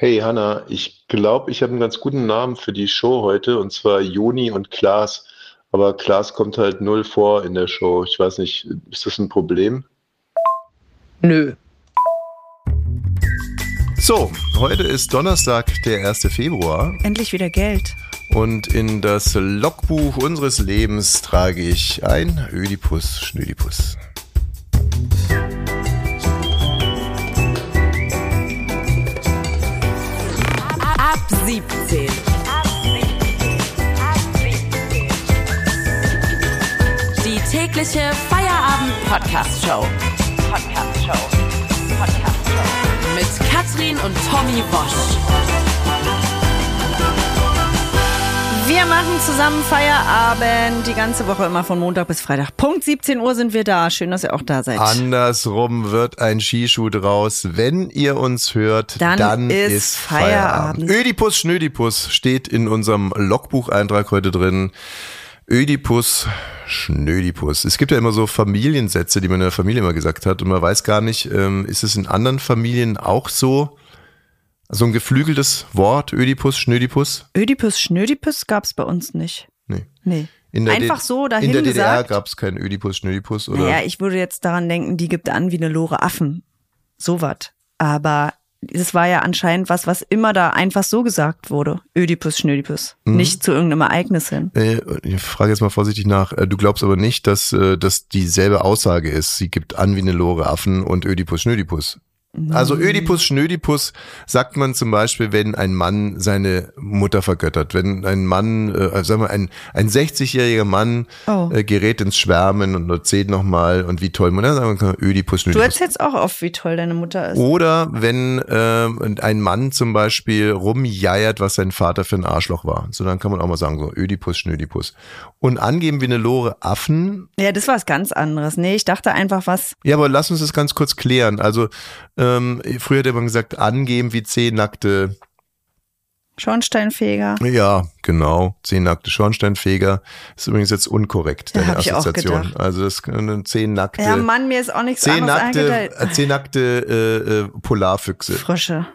Hey Hanna, ich glaube, ich habe einen ganz guten Namen für die Show heute und zwar Juni und Klaas. Aber Klaas kommt halt null vor in der Show. Ich weiß nicht, ist das ein Problem? Nö. So, heute ist Donnerstag, der 1. Februar. Endlich wieder Geld. Und in das Logbuch unseres Lebens trage ich ein Ödipus Schnödipus. 17. Die tägliche Feierabend-Podcast-Show. Podcast-Show. Podcast-Show. Mit Katrin und Tommy Bosch. Wir machen zusammen Feierabend die ganze Woche immer von Montag bis Freitag. Punkt 17 Uhr sind wir da. Schön, dass ihr auch da seid. Andersrum wird ein Skischuh draus. Wenn ihr uns hört, Dann dann, ist ist, Feierabend. Feierabend. Ödipus Schnödipus steht in unserem Logbucheintrag heute drin. Ödipus Schnödipus. Es gibt ja immer so Familiensätze, die man in der Familie immer gesagt hat und man weiß gar nicht, ähm, ist es in anderen Familien auch so? So ein geflügeltes Wort, Ödipus, Schnödipus? Ödipus Schnödipus gab's bei uns nicht. Nee. Nee. Einfach D- so dahin In der DDR gab es keinen Ödipus, Schnödipus, oder? Naja, ich würde jetzt daran denken, die gibt an wie eine Lore Affen. So wat. Aber es war ja anscheinend was, was immer da einfach so gesagt wurde. Ödipus Schnödipus. Mhm. Nicht zu irgendeinem Ereignis hin. Äh, Ich frage jetzt mal vorsichtig nach. Äh, Du glaubst aber nicht, dass äh, das dieselbe Aussage ist. Sie gibt an wie eine Lore Affen und Ödipus Schnödipus. Also Ödipus Schnödipus sagt man zum Beispiel, wenn ein Mann seine Mutter vergöttert. Wenn ein Mann, äh, sagen wir, ein, ein 60-jähriger Mann Oh. äh, gerät ins Schwärmen und erzählt nochmal und wie toll man dann sagen kann, Ödipus Du Schnödipus. erzählst auch oft, wie toll deine Mutter ist. Oder wenn ähm, ein Mann zum Beispiel rumjeiert, was sein Vater für ein Arschloch war. So, dann kann man auch mal sagen, so Ödipus, Schnödipus. Und angeben wie eine Lore Affen. Ja, das war was ganz anderes. Nee, ich dachte einfach was. Ja, aber lass uns das ganz kurz klären. Also, ähm, früher hätte man gesagt, angeben wie zehn nackte, Schornsteinfeger. ja, genau, zehn nackte Schornsteinfeger. Ist übrigens jetzt unkorrekt, Ja, deine auch Assoziation. Also, das können zehn nackte, Ja, Mann, mir ist auch nichts zehn anderes nackte, eingefallen. äh, zehn nackte äh, äh, Polarfüchse. Frösche.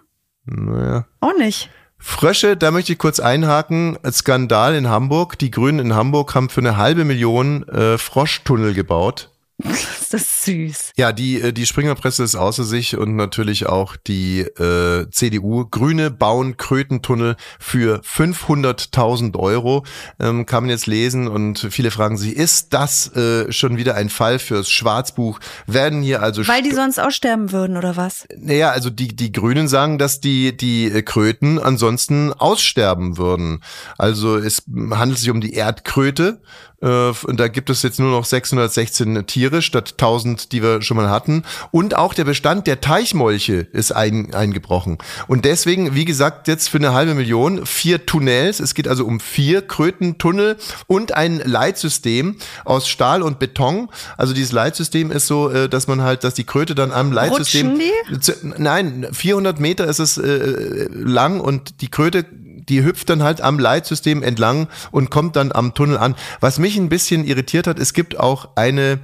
Naja. Auch nicht. Frösche, da möchte ich kurz einhaken. Skandal in Hamburg. Die Grünen in Hamburg haben für eine halbe Million äh, Froschtunnel gebaut. Ist das süß. Ja, die, äh, die Springerpresse ist außer sich und natürlich auch die äh, CDU. Grüne bauen Krötentunnel für 500.000 Euro. Ähm, kann man jetzt lesen und viele fragen sich, ist das äh, schon wieder ein Fall fürs Schwarzbuch? Werden hier also Weil die sonst aussterben würden, oder was? Naja, also die, die Grünen sagen, dass die, die äh, Kröten ansonsten aussterben würden. Also es handelt sich um die Erdkröte. Äh, und da gibt es jetzt nur noch 616 Tiere statt 1000, die wir schon mal hatten. Und auch der Bestand der Teichmolche ist ein, eingebrochen. Und deswegen, wie gesagt, jetzt für eine halbe Million vier Tunnels. Es geht also um vier Krötentunnel und ein Leitsystem aus Stahl und Beton. Also dieses Leitsystem ist so, äh, dass man halt, dass die Kröte dann am Leitsystem Rutschen zu- Nein, 400 Meter ist es äh, lang und die Kröte, die hüpft dann halt am Leitsystem entlang und kommt dann am Tunnel an. Was mich ein bisschen irritiert hat, es gibt auch eine,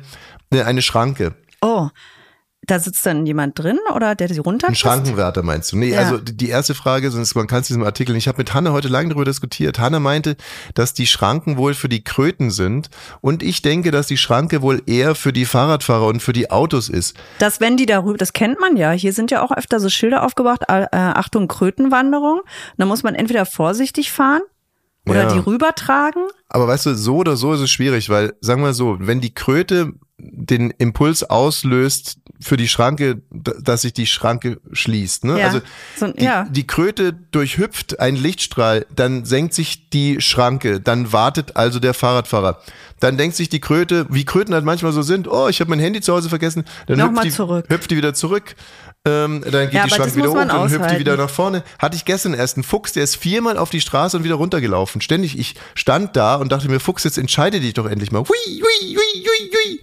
eine, Schranke. Oh, da sitzt dann jemand drin oder der sie runter? Ein Schrankenwärter meinst du? Nee, Ja. also die erste Frage, sonst man kann es diesem Artikel, ich habe mit Hanne heute lange darüber diskutiert. Hanne meinte, dass die Schranken wohl für die Kröten sind und ich denke, dass die Schranke wohl eher für die Fahrradfahrer und für die Autos ist. Das, wenn die darüber, das kennt man ja. Hier sind ja auch öfter so Schilder aufgebracht, äh, Achtung, Krötenwanderung. Da muss man entweder vorsichtig fahren oder Ja. die rübertragen. Aber weißt du, so oder so ist es schwierig, weil, sagen wir so, wenn die Kröte den Impuls auslöst für die Schranke, dass sich die Schranke schließt. Ne? Ja. Also So, die, ja. die Kröte durchhüpft einen Lichtstrahl, dann senkt sich die Schranke, dann wartet also der Fahrradfahrer. Dann denkt sich die Kröte, wie Kröten halt manchmal so sind, oh, ich habe mein Handy zu Hause vergessen, dann hüpft die, hüpft die wieder zurück. Ähm, dann geht Ja, die Schranke wieder hoch, dann hüpft die aushalten. wieder nach vorne. Hatte ich gestern erst einen Fuchs, der ist viermal auf die Straße und wieder runtergelaufen. Ständig. Ich stand da und dachte mir, Fuchs, jetzt entscheide dich doch endlich mal. Hui, hui, hui, hui, hui.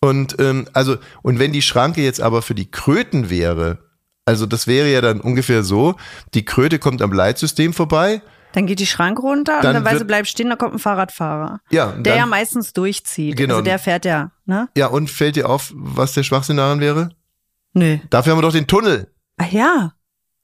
Und ähm, also, und wenn die Schranke jetzt aber für die Kröten wäre, also das wäre ja dann ungefähr so, die Kröte kommt am Leitsystem vorbei. Dann geht die Schranke runter Dann und dann wird- sie, bleibt stehen, da kommt ein Fahrradfahrer. Ja, Der dann- ja meistens durchzieht. Genau. Also der fährt ja, ne? Ja, und fällt dir auf, was der Schwachsinn daran wäre? Nö. Dafür haben wir doch den Tunnel. Ach ja.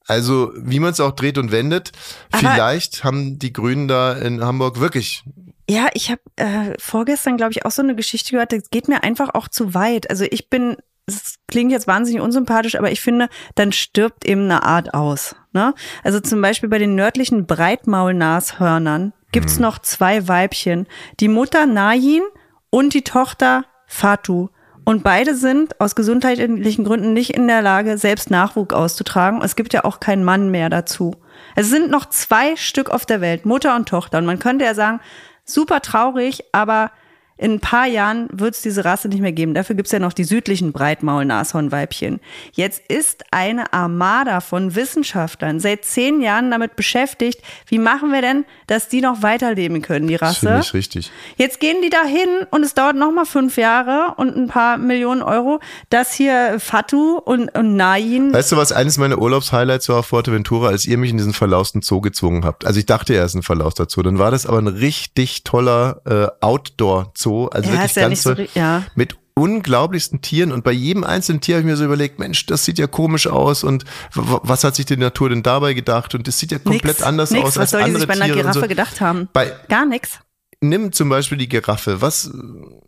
Also, wie man es auch dreht und wendet, Aber- vielleicht haben die Grünen da in Hamburg wirklich. Ja, ich habe äh, vorgestern, glaube ich, auch so eine Geschichte gehört, das geht mir einfach auch zu weit. Also ich bin, es klingt jetzt wahnsinnig unsympathisch, aber ich finde, dann stirbt eben eine Art aus. Ne? Also zum Beispiel bei den nördlichen Breitmaulnashörnern gibt's noch zwei Weibchen. Die Mutter Nayin und die Tochter Fatu. Und beide sind aus gesundheitlichen Gründen nicht in der Lage, selbst Nachwuchs auszutragen. Es gibt ja auch keinen Mann mehr dazu. Es sind noch zwei Stück auf der Welt, Mutter und Tochter. Und man könnte ja sagen, super traurig, aber in ein paar Jahren wird es diese Rasse nicht mehr geben. Dafür gibt's ja noch die südlichen Breitmaul-Nashornweibchen. Jetzt ist eine Armada von Wissenschaftlern seit zehn Jahren damit beschäftigt, wie machen wir denn, dass die noch weiterleben können, die Das Rasse. ich richtig. Jetzt gehen die da hin und es dauert noch mal fünf Jahre und ein paar Millionen Euro, dass hier Fatu und, und Nain Weißt du, was eines meiner Urlaubshighlights war auf Fuerteventura, als ihr mich in diesen verlausten Zoo gezwungen habt? Also ich dachte, er ist ein verlauster Zoo. Dann war das aber ein richtig toller äh, Outdoor-Zoo. Also Ja, wirklich ja ganz nicht so ja. Mit unglaublichsten Tieren und bei jedem einzelnen Tier habe ich mir so überlegt, Mensch, das sieht ja komisch aus und was hat sich die Natur denn dabei gedacht und das sieht ja komplett nix, anders nix. aus Was als soll die andere sich bei einer Tiere Giraffe so. gedacht haben? Bei, Gar nichts. nimm zum Beispiel die Giraffe. Was,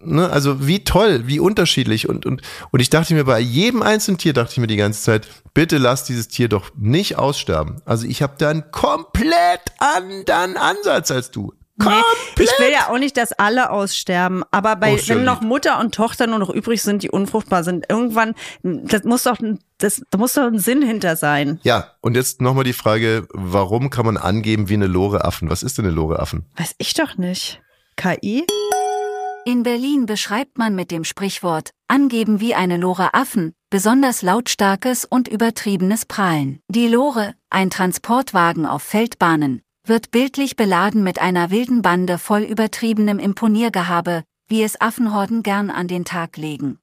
ne, also wie toll, wie unterschiedlich und und und ich dachte mir bei jedem einzelnen Tier dachte ich mir die ganze Zeit, bitte lass dieses Tier doch nicht aussterben. Also ich habe da einen komplett anderen Ansatz als du. Nee, ich will ja auch nicht, dass alle aussterben, aber bei, Oh, wenn noch. Mutter und Tochter nur noch übrig sind, die unfruchtbar sind, irgendwann, das muss doch, das, da muss doch ein Sinn hinter sein. Ja, und jetzt nochmal die Frage, warum kann man angeben wie eine Lore Affen? Was ist denn eine Lore Affen? Weiß ich doch nicht. KI? In Berlin beschreibt man mit dem Sprichwort angeben wie eine Lore Affen besonders lautstarkes und übertriebenes Prahlen. Die Lore, ein Transportwagen auf Feldbahnen, wird bildlich beladen mit einer wilden Bande voll übertriebenem Imponiergehabe, wie es Affenhorden gern an den Tag legen.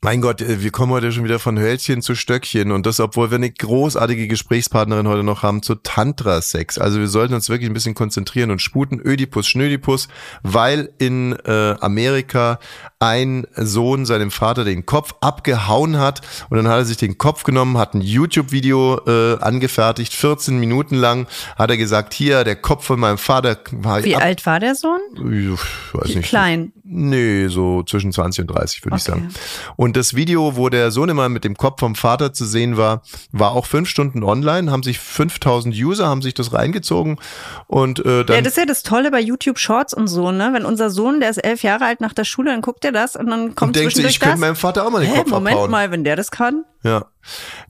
Mein Gott, äh, wir kommen heute schon wieder von Hölzchen zu Stöckchen und das, obwohl wir eine großartige Gesprächspartnerin heute noch haben zu Tantra-Sex. Also wir sollten uns wirklich ein bisschen konzentrieren und sputen Ödipus, Schnödipus, weil in äh, Amerika ein Sohn seinem Vater den Kopf abgehauen hat und dann hat er sich den Kopf genommen, hat ein YouTube-Video äh, angefertigt, 14 Minuten lang, hat er gesagt, hier, der Kopf von meinem Vater war Wie ab, alt war der Sohn? Ich weiß nicht. Klein. Nee, so zwischen 20 und 30 würde ich Okay. sagen. Und das Video, wo der Sohnemann mit dem Kopf vom Vater zu sehen war, war auch fünf Stunden online, haben sich 5000 User, haben sich das reingezogen und äh, Ja, dann das ist ja das Tolle bei YouTube Shorts und so, ne? Wenn unser Sohn, der ist elf Jahre alt nach der Schule, dann guckt er das und dann kommt und sich, zwischendurch ich könnte meinem Vater auch mal den Hä, Kopf Moment abhauen. mal, wenn der das kann. Ja.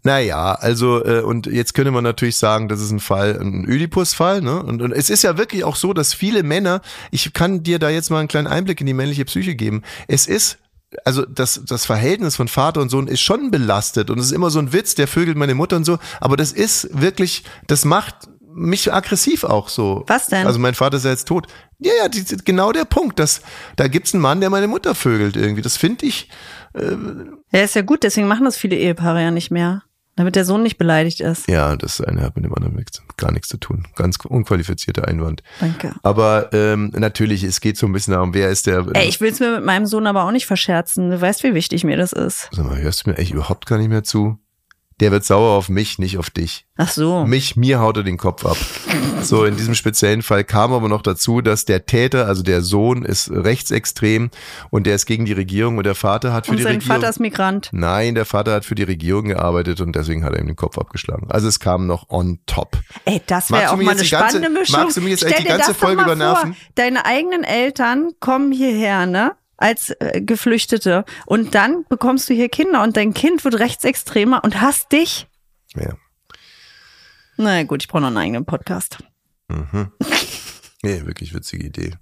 Naja, also, äh, und jetzt könnte man natürlich sagen, das ist ein Fall, ein Ödipus-Fall, ne? Und, und es ist ja wirklich auch so, dass viele Männer, ich kann dir da jetzt mal einen kleinen Einblick in die männliche Psyche geben. Es ist, also das, das Verhältnis von Vater und Sohn ist schon belastet und es ist immer so ein Witz, der vögelt meine Mutter und so, aber das ist wirklich, das macht mich aggressiv auch so. Was denn? Also mein Vater ist ja jetzt tot. Ja, ja, die, genau der Punkt, dass da gibt's einen Mann, der meine Mutter vögelt irgendwie. Das finde ich, Ja, ist ja gut, deswegen machen das viele Ehepaare ja nicht mehr. Damit der Sohn nicht beleidigt ist. Ja, das eine hat mit dem anderen nichts- gar nichts zu tun. Ganz unqualifizierter Einwand. Danke. Aber ähm, natürlich, es geht so ein bisschen darum, wer ist der. Ey, ich will's mir mit meinem Sohn aber auch nicht verscherzen. Du weißt, wie wichtig mir das ist. Sag mal, hörst du mir echt überhaupt gar nicht mehr zu? Der wird sauer auf mich, nicht auf dich. Ach so. Mich, mir haut er den Kopf ab. So, in diesem speziellen Fall kam aber noch dazu, dass der Täter, also der Sohn, ist rechtsextrem und der ist gegen die Regierung und der Vater hat für Und die sein Regierung. Vater ist Migrant. Nein, der Vater hat für die Regierung gearbeitet und deswegen hat er ihm den Kopf abgeschlagen. Also es kam noch on top. Ey, das wäre auch mal eine die ganze- spannende Mischung. magst du mir jetzt Stell echt die ganze Folge übernerven? Vor. Deine eigenen Eltern kommen hierher, ne? Als äh, Geflüchtete. Und dann bekommst du hier Kinder und dein Kind wird rechtsextremer und hasst dich. Ja. Na naja, gut, ich brauche noch einen eigenen Podcast. Mhm. Nee, wirklich witzige Idee.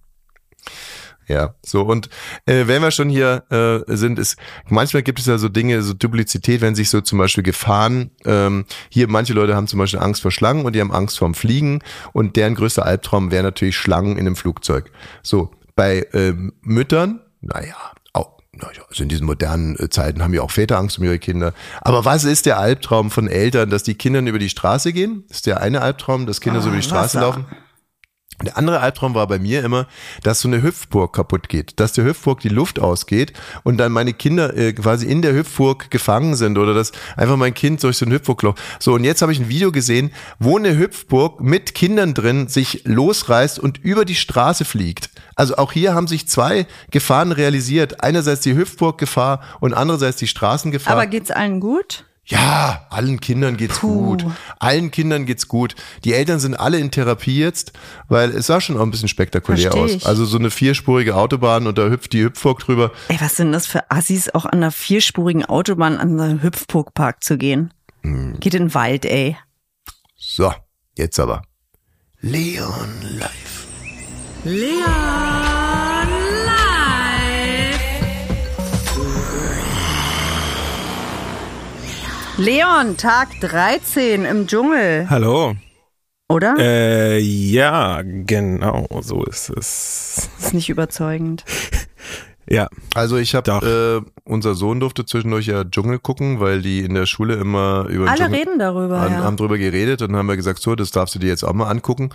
Ja, so und äh, wenn wir schon hier äh, sind, ist manchmal gibt es ja so Dinge, so Duplizität, wenn sich so zum Beispiel Gefahren, ähm, hier manche Leute haben zum Beispiel Angst vor Schlangen und die haben Angst vorm Fliegen und deren größter Albtraum wäre natürlich Schlangen in einem Flugzeug. So, bei ähm, Müttern, naja, auch, naja, also in diesen modernen äh, Zeiten haben ja auch Väter Angst um ihre Kinder. Aber was ist der Albtraum von Eltern, dass die Kinder über die Straße gehen? Das ist der eine Albtraum, dass Kinder so Ah, über die Straße Wasser. laufen? Der andere Albtraum war bei mir immer, dass so eine Hüpfburg kaputt geht, dass der Hüpfburg die Luft ausgeht und dann meine Kinder äh, quasi in der Hüpfburg gefangen sind oder dass einfach mein Kind durch so ein Hüpfburgloch. So und jetzt habe ich ein Video gesehen, wo eine Hüpfburg mit Kindern drin sich losreißt und über die Straße fliegt. Also auch hier haben sich zwei Gefahren realisiert. Einerseits die Hüpfburg-Gefahr und andererseits die Straßengefahr. Aber geht's allen gut? Ja, allen Kindern geht's Puh. gut. Allen Kindern geht's gut. Die Eltern sind alle in Therapie jetzt, weil es sah schon auch ein bisschen spektakulär aus. Also so eine vierspurige Autobahn und da hüpft die Hüpfburg drüber. Ey, was sind das für Assis, auch an einer vierspurigen Autobahn an einen Hüpfburgpark zu gehen? Hm. Geht in den Wald, ey. So, jetzt aber. Leon live. Leon, Tag 13 im Dschungel, Hallo. oder? Äh, ja, genau, so ist es. ist nicht überzeugend. Ja, Also ich habe, äh, unser Sohn durfte zwischendurch ja Dschungel gucken, weil die in der Schule immer über Alle Dschungel reden darüber, haben, ja. haben drüber geredet und dann haben wir gesagt, so, das darfst du dir jetzt auch mal angucken.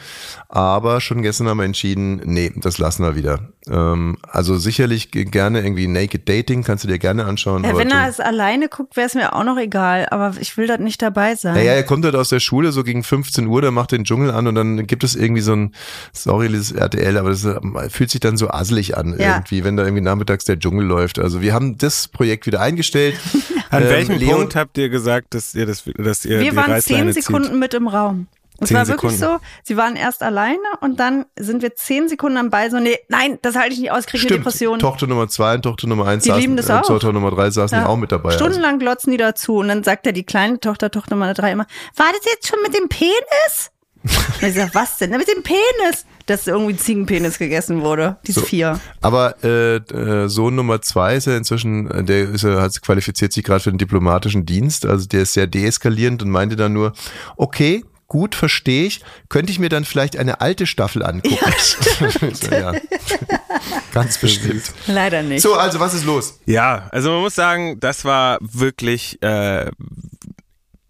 Aber schon gestern haben wir entschieden, nee, das lassen wir wieder. Ähm, also sicherlich gerne irgendwie Naked Dating, kannst du dir gerne anschauen. Ja, aber wenn er es alleine guckt, wäre es mir auch noch egal, aber ich will dort nicht dabei sein. Naja, er kommt halt aus der Schule so gegen 15 Uhr, der macht den Dschungel an und dann gibt es irgendwie so ein, sorry, dieses RTL, aber das äh, fühlt sich dann so asselig an Ja. irgendwie, wenn da irgendwie nachmittags der Dschungel läuft. Also wir haben das Projekt wieder eingestellt. an Ähm, welchem Leon- Punkt habt ihr gesagt, dass ihr das, dass ihr Wir die waren Reißleine zehn Sekunden zieht? mit im Raum. Und es Zehn war wirklich Sekunden. so, sie waren erst alleine und dann sind wir zehn Sekunden am Ball so, nee, nein, das halte ich nicht aus, kriege eine Stimmt, Depression. Tochter Nummer zwei und Tochter Nummer eins Die saßen, lieben das äh, auch. Tochter Nummer drei saßen Ja. auch mit dabei. Also, Stundenlang glotzen die dazu und dann sagt er die kleine Tochter, Tochter Nummer drei immer, war das jetzt schon mit dem Penis? Und ich sag, was denn? Na, mit dem Penis! Dass irgendwie Ziegenpenis gegessen wurde. Die So. vier. Aber äh, äh, Sohn Nummer zwei ist ja inzwischen, äh, der ist ja, hat qualifiziert sich gerade für den diplomatischen Dienst. Also der ist sehr deeskalierend und meinte dann nur, okay, gut, verstehe ich. Könnte ich mir dann vielleicht eine alte Staffel angucken? so, ja. Ganz bestimmt. Leider nicht. So, also was ist los? Ja, also man muss sagen, das war wirklich äh,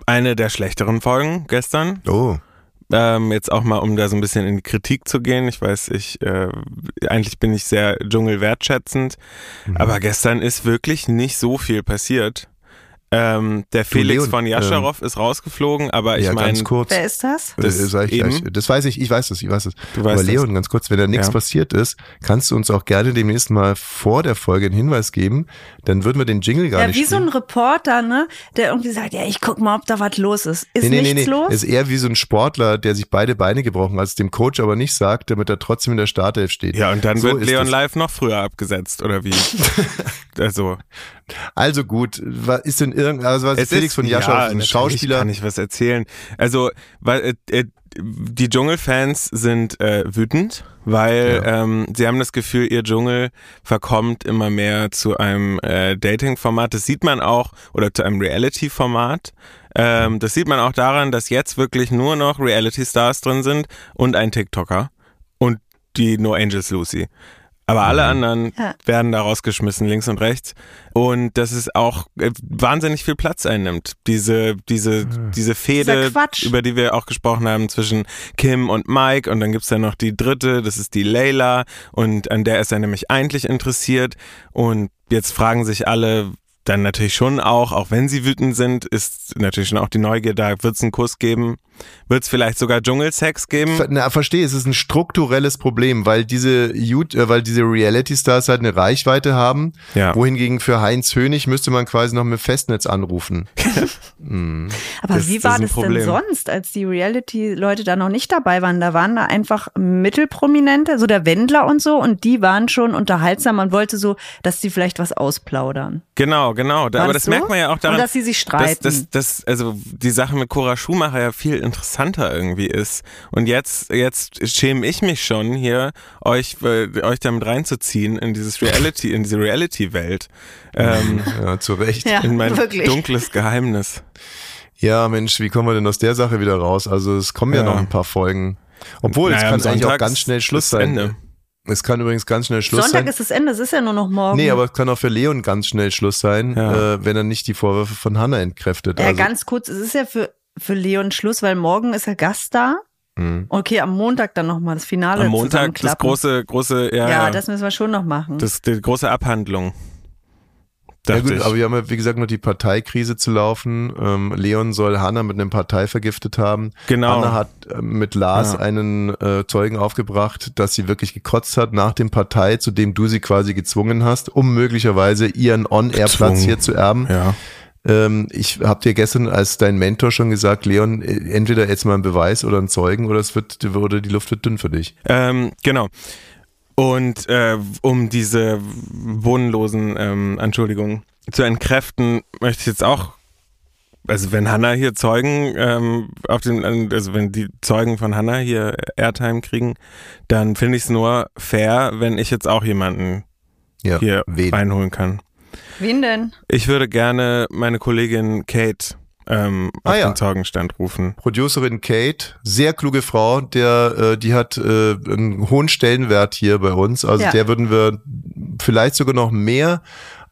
eine der schlechteren Folgen gestern. Oh. Ähm, jetzt auch mal, um da so ein bisschen in die Kritik zu gehen. Ich weiß, ich äh, eigentlich bin ich sehr Dschungel wertschätzend, Mhm. aber gestern ist wirklich nicht so viel passiert. Ähm, der Felix Leon, von Jascharow ist rausgeflogen, aber ich ja, meine, ganz kurz. Wer ist das? Das, Das sag ich eben. gleich. das weiß ich, ich weiß das, ich weiß das. Du weißt Aber das. Leon, ganz kurz, wenn da nichts Ja. passiert ist, kannst du uns auch gerne demnächst mal vor der Folge einen Hinweis geben, dann würden wir den Jingle gar Ja, nicht wie so ein spielen. Reporter, ne? Der irgendwie sagt, ja, ich guck mal, ob da was los ist. Ist Nee, nee, nichts nee, nee. los? Ist eher wie so ein Sportler, der sich beide Beine gebrochen hat, es dem Coach aber nicht sagt, damit er trotzdem in der Startelf steht. ja, und dann So wird Leon das. Live noch früher abgesetzt, oder wie? also, Also gut, wa- ist denn irgend, also was es Felix ist, von Jascha, ja, ein natürlich Schauspieler, kann ich was erzählen. Also, weil äh, äh, die Dschungelfans sind äh, wütend, weil ähm, sie haben das Gefühl, ihr Dschungel verkommt immer mehr zu einem äh, Dating-Format. Das sieht man auch, oder zu einem Reality-Format. Ähm, das sieht man auch daran, dass jetzt wirklich nur noch Reality-Stars drin sind und ein TikToker und die No Angels Lucy. Aber alle anderen Ja. werden da rausgeschmissen, links und rechts. Und dass es auch äh, wahnsinnig viel Platz einnimmt. Diese, diese, diese Fehde, über die wir auch gesprochen haben, zwischen Kim und Mike. Und dann gibt's ja noch die dritte, das ist die Layla. Und an der ist er nämlich eigentlich interessiert. Und jetzt fragen sich alle, dann natürlich schon auch, auch wenn sie wütend sind, ist natürlich schon auch die Neugier da, wird's einen Kuss geben? Wird's vielleicht sogar Dschungelsex geben? Ver- Na, verstehe, es ist ein strukturelles Problem, weil diese, äh, weil diese Reality-Stars halt eine Reichweite haben, Ja. wohingegen für Heinz Hönig müsste man quasi noch mit Festnetz anrufen. Aber Das- wie das war ein das denn sonst, als die Reality-Leute da noch nicht dabei waren? Da waren da einfach Mittelprominente, so der Wendler und so, und die waren schon unterhaltsam. Man wollte so, dass die vielleicht was ausplaudern. Genau, genau. Da, aber das das so? merkt man ja auch daran, Und dass sie sich streiten. Dass, dass, dass, also die Sache mit Cora Schumacher ja viel interessanter irgendwie ist. Und jetzt, jetzt schäme ich mich schon hier, euch, äh, euch damit reinzuziehen in dieses Reality, in diese Reality-Welt. Ähm, Ja, zu Recht. Ja, in mein wirklich. dunkles Geheimnis. Ja, Mensch, wie kommen wir denn aus der Sache wieder raus? Also es kommen ja, Ja. noch ein paar Folgen. Obwohl, es Naja, kann am eigentlich auch Sonntag ganz schnell Schluss sein. Ende. Es kann übrigens ganz schnell Schluss Sonntag sein. ist das Ende, es ist ja nur noch morgen. Nee, aber es kann auch für Leon ganz schnell Schluss sein, Ja. äh, wenn er nicht die Vorwürfe von Hannah entkräftet. ja, also, ganz kurz, es ist ja für, für Leon Schluss, weil morgen ist er Gast da. Mhm. Okay, am Montag dann nochmal das Finale Am Montag das große, große, ja, Ja, das müssen wir schon noch machen. das, die große Abhandlung. Ja gut, ich. aber wir haben ja, wie gesagt, noch die Parteikrise zu laufen. Ähm, Leon soll Hanna mit einem Partei vergiftet haben. Genau. Hanna hat äh, mit Lars Ja. einen äh, Zeugen aufgebracht, dass sie wirklich gekotzt hat nach dem Partei, zu dem du sie quasi gezwungen hast, um möglicherweise ihren On-Air-Platz hier zu erben. ja. Ähm, ich habe dir gestern als dein Mentor schon gesagt, Leon, äh, entweder jetzt mal ein Beweis oder ein Zeugen oder es wird oder die Luft wird dünn für dich. Ähm, genau. Und äh, um diese bodenlosen ähm, Entschuldigungen zu entkräften, möchte ich jetzt auch, also wenn Hannah hier Zeugen ähm, auf den, also wenn die Zeugen von Hannah hier Airtime kriegen, dann finde ich es nur fair, wenn ich jetzt auch jemanden Ja, hier wen? reinholen kann. Wen denn? Ich würde gerne meine Kollegin Kate ähm, auf Ah, ja. den Zeugenstand rufen. Producerin Kate, sehr kluge Frau, der, äh, die hat äh, einen hohen Stellenwert hier bei uns. Also Ja. der würden wir vielleicht sogar noch mehr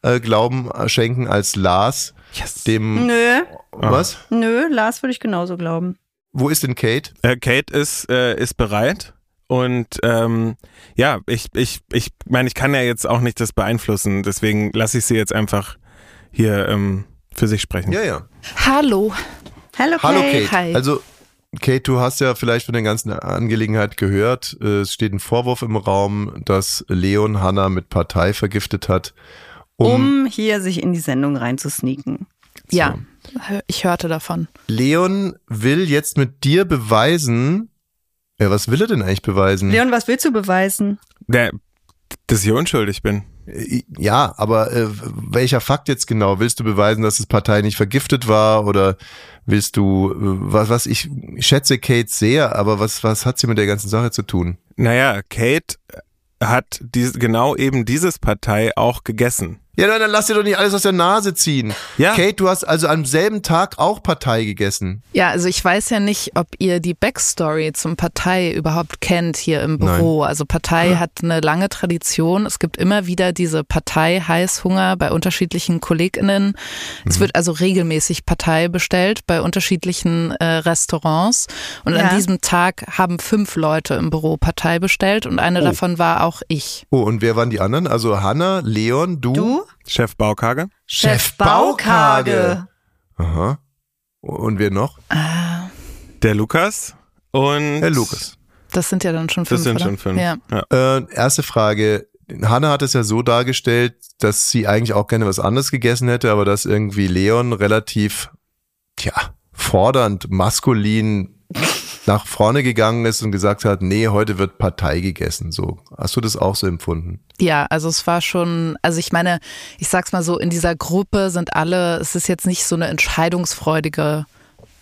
äh, Glauben schenken als Lars. Yes. Dem Nö, was? nö, Lars würde ich genauso glauben. Wo ist denn Kate? Äh, Kate ist, äh, ist bereit. Und ähm, ja, ich, ich, ich meine, ich kann ja jetzt auch nicht das beeinflussen, deswegen lasse ich sie jetzt einfach hier ähm, für sich sprechen. Ja, ja. Hallo. Hallo, Kate. Hallo Kate. hi. Also Kate, du hast ja vielleicht von der ganzen Angelegenheit gehört. Es steht ein Vorwurf im Raum, dass Leon Hanna mit Partei vergiftet hat. Um hier sich in die Sendung reinzusneaken. Ja, ich hörte davon. Leon will jetzt mit dir beweisen. Ja, was will er denn eigentlich beweisen? Leon, was willst du beweisen? Der, dass ich unschuldig bin. Ja, aber äh, welcher Fakt jetzt genau? Willst du beweisen, dass das Partei nicht vergiftet war oder willst du, äh, was, was ich schätze Kate sehr, aber was, was hat sie mit der ganzen Sache zu tun? Naja, Kate hat dies, genau eben dieses Partei auch gegessen. Ja, dann, dann lass dir doch nicht alles aus der Nase ziehen. Ja. Kate, du hast also am selben Tag auch Partei gegessen. Ja, also ich weiß ja nicht, ob ihr die Backstory zum Partei überhaupt kennt hier im Büro. Also Partei hat eine lange Tradition. Es gibt immer wieder diese Partei-Heißhunger bei unterschiedlichen KollegInnen. Es wird also regelmäßig Partei bestellt bei unterschiedlichen äh, Restaurants. Und Ja. an diesem Tag haben fünf Leute im Büro Partei bestellt und eine Oh. davon war auch ich. Oh, und wer waren die anderen? Also Hanna, Leon, du, Du? Chef Baukage? Chef Baukage. Aha. Und wer noch? Der Lukas und Herr Lukas. Das sind ja dann schon fünf. Das sind oder? schon fünf. Ja. Äh, erste Frage. Hanna hat es ja so dargestellt, dass sie eigentlich auch gerne was anderes gegessen hätte, aber dass irgendwie Leon relativ, tja, fordernd, maskulin nach vorne gegangen ist und gesagt hat, nee, heute wird Partei gegessen. So. Hast du das auch so empfunden? Ja, also es war schon, also ich meine, ich sag's mal so, in dieser Gruppe sind alle, es ist jetzt nicht so eine entscheidungsfreudige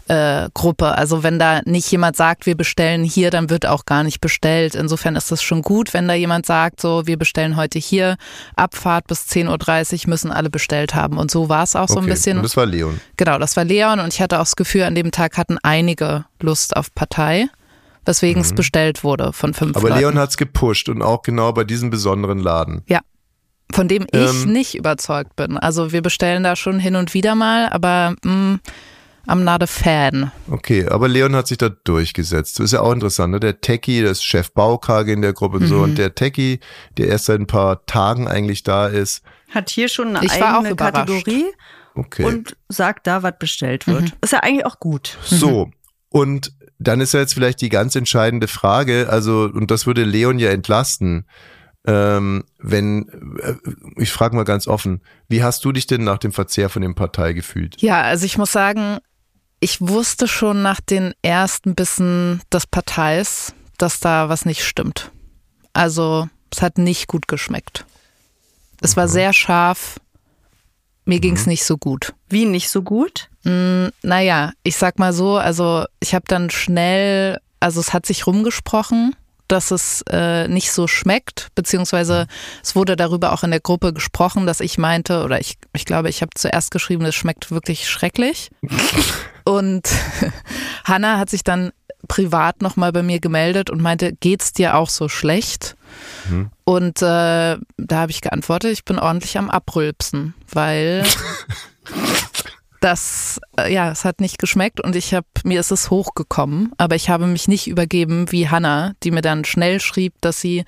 äh, Gruppe. Also wenn da nicht jemand sagt, wir bestellen hier, dann wird auch gar nicht bestellt. Insofern ist das schon gut, wenn da jemand sagt, so, wir bestellen heute hier, Abfahrt bis 10.30 Uhr müssen alle bestellt haben. Und so war es auch so ein Okay. bisschen. Und das war Leon. Genau, das war Leon und ich hatte auch das Gefühl, an dem Tag hatten einige Lust auf Partei, weswegen es bestellt wurde von fünf Mhm. Aber. Leon hat's gepusht und auch genau bei diesem besonderen Laden. von dem ich Ähm, nicht überzeugt bin. Also wir bestellen da schon hin und wieder mal, aber mh, I'm not a fan. Okay, aber Leon hat sich da durchgesetzt. Das ist ja auch interessant, ne? Der Techie, das ist Chef Baukage in der Gruppe und so. Mhm. Und der Techie, der erst seit ein paar Tagen eigentlich da ist. Hat hier schon eine Ich war auch eigene. Kategorie Okay. und sagt da, was bestellt wird. Mhm. Ist ja eigentlich auch gut. So, und dann ist ja jetzt vielleicht die ganz entscheidende Frage, also, und das würde Leon ja entlasten, ähm, wenn, äh, ich frage mal ganz offen, wie hast du dich denn nach dem Verzehr von dem Partei gefühlt? Ja, also ich muss sagen, ich wusste schon nach den ersten Bissen des Parteis, dass da was nicht stimmt. Also es hat nicht gut geschmeckt. Es war sehr scharf. Mir ging's nicht so gut. Wie nicht so gut? Mm, naja, ich sag mal so, also ich habe dann schnell, also es hat sich rumgesprochen, dass es äh, nicht so schmeckt, beziehungsweise es wurde darüber auch in der Gruppe gesprochen, dass ich meinte, oder ich, ich glaube, ich habe zuerst geschrieben, es schmeckt wirklich schrecklich. Und Hanna hat sich dann privat nochmal bei mir gemeldet und meinte, geht's dir auch so schlecht? Mhm. Und äh, da habe ich geantwortet, ich bin ordentlich am Abrülpsen, weil das, äh, ja, es hat nicht geschmeckt und ich habe, mir ist es hochgekommen, aber ich habe mich nicht übergeben wie Hannah, die mir dann schnell schrieb, dass sie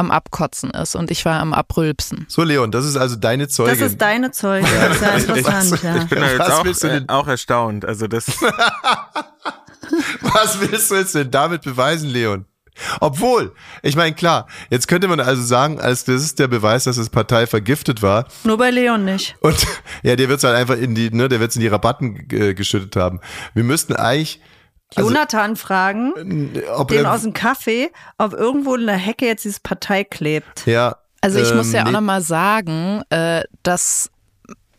am Abkotzen ist und ich war am Abrülpsen. So, Leon, das ist also deine Zeugin. Das ist deine Zeugin. Das ist ja interessant, ja. Ich bin da jetzt Was auch, willst du äh, auch erstaunt. Also das, Was willst du jetzt denn damit beweisen, Leon? Obwohl, ich meine, klar, jetzt könnte man also sagen, als das ist der Beweis, dass das Partei vergiftet war. Nur bei Leon nicht. Und ja, der wird's halt einfach in die, ne, der wird's in die Rabatten äh, geschüttet haben. Wir müssten eigentlich, also, Jonathan fragen, ob den er, aus dem Kaffee, ob irgendwo in der Hecke jetzt dieses Partei klebt. ja, Also ich muss ähm, ja auch nee, nochmal sagen, äh, dass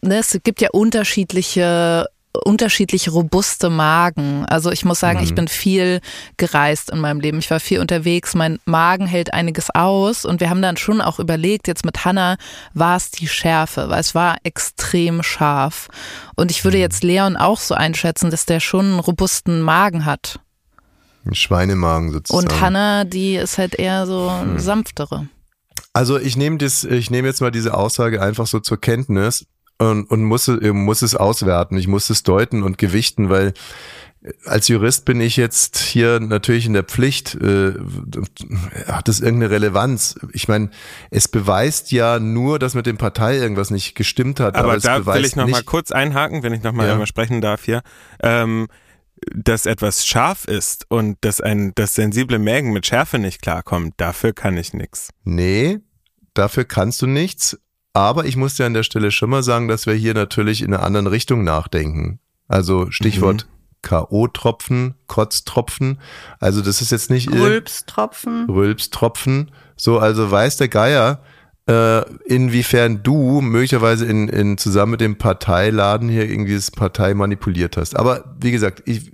ne, es gibt ja unterschiedliche unterschiedlich robuste Magen. Also ich muss sagen, Mhm. ich bin viel gereist in meinem Leben. Ich war viel unterwegs. Mein Magen hält einiges aus und wir haben dann schon auch überlegt, jetzt mit Hannah war es die Schärfe, weil es war extrem scharf. Und ich würde Mhm. jetzt Leon auch so einschätzen, dass der schon einen robusten Magen hat. ein Schweinemagen sozusagen. Und Hannah, die ist halt eher so Mhm. sanftere. Also ich nehme das, ich nehme jetzt mal diese Aussage einfach so zur Kenntnis und, und muss, äh, muss es auswerten. Ich muss es deuten und gewichten, weil als Jurist bin ich jetzt hier natürlich in der Pflicht. Äh, hat das irgendeine Relevanz? Ich meine, es beweist ja nur, dass mit dem Partei irgendwas nicht gestimmt hat. Aber, aber da will ich noch mal nicht, kurz einhaken, wenn ich noch mal Ja. einmal sprechen darf hier. Ähm, dass etwas scharf ist und dass ein das sensible Mägen mit Schärfe nicht klarkommt, dafür kann ich nix. Nee, dafür kannst du nichts. Aber ich muss dir an der Stelle schon mal sagen, dass wir hier natürlich in einer anderen Richtung nachdenken. Also Stichwort K.O.-Tropfen, Kotztropfen. Also das ist jetzt nicht Rülpstropfen. Rülpstropfen. So, also weiß der Geier, äh, inwiefern du möglicherweise in, in zusammen mit dem Parteiladen hier irgendwie das Partei manipuliert hast. Aber wie gesagt, ich,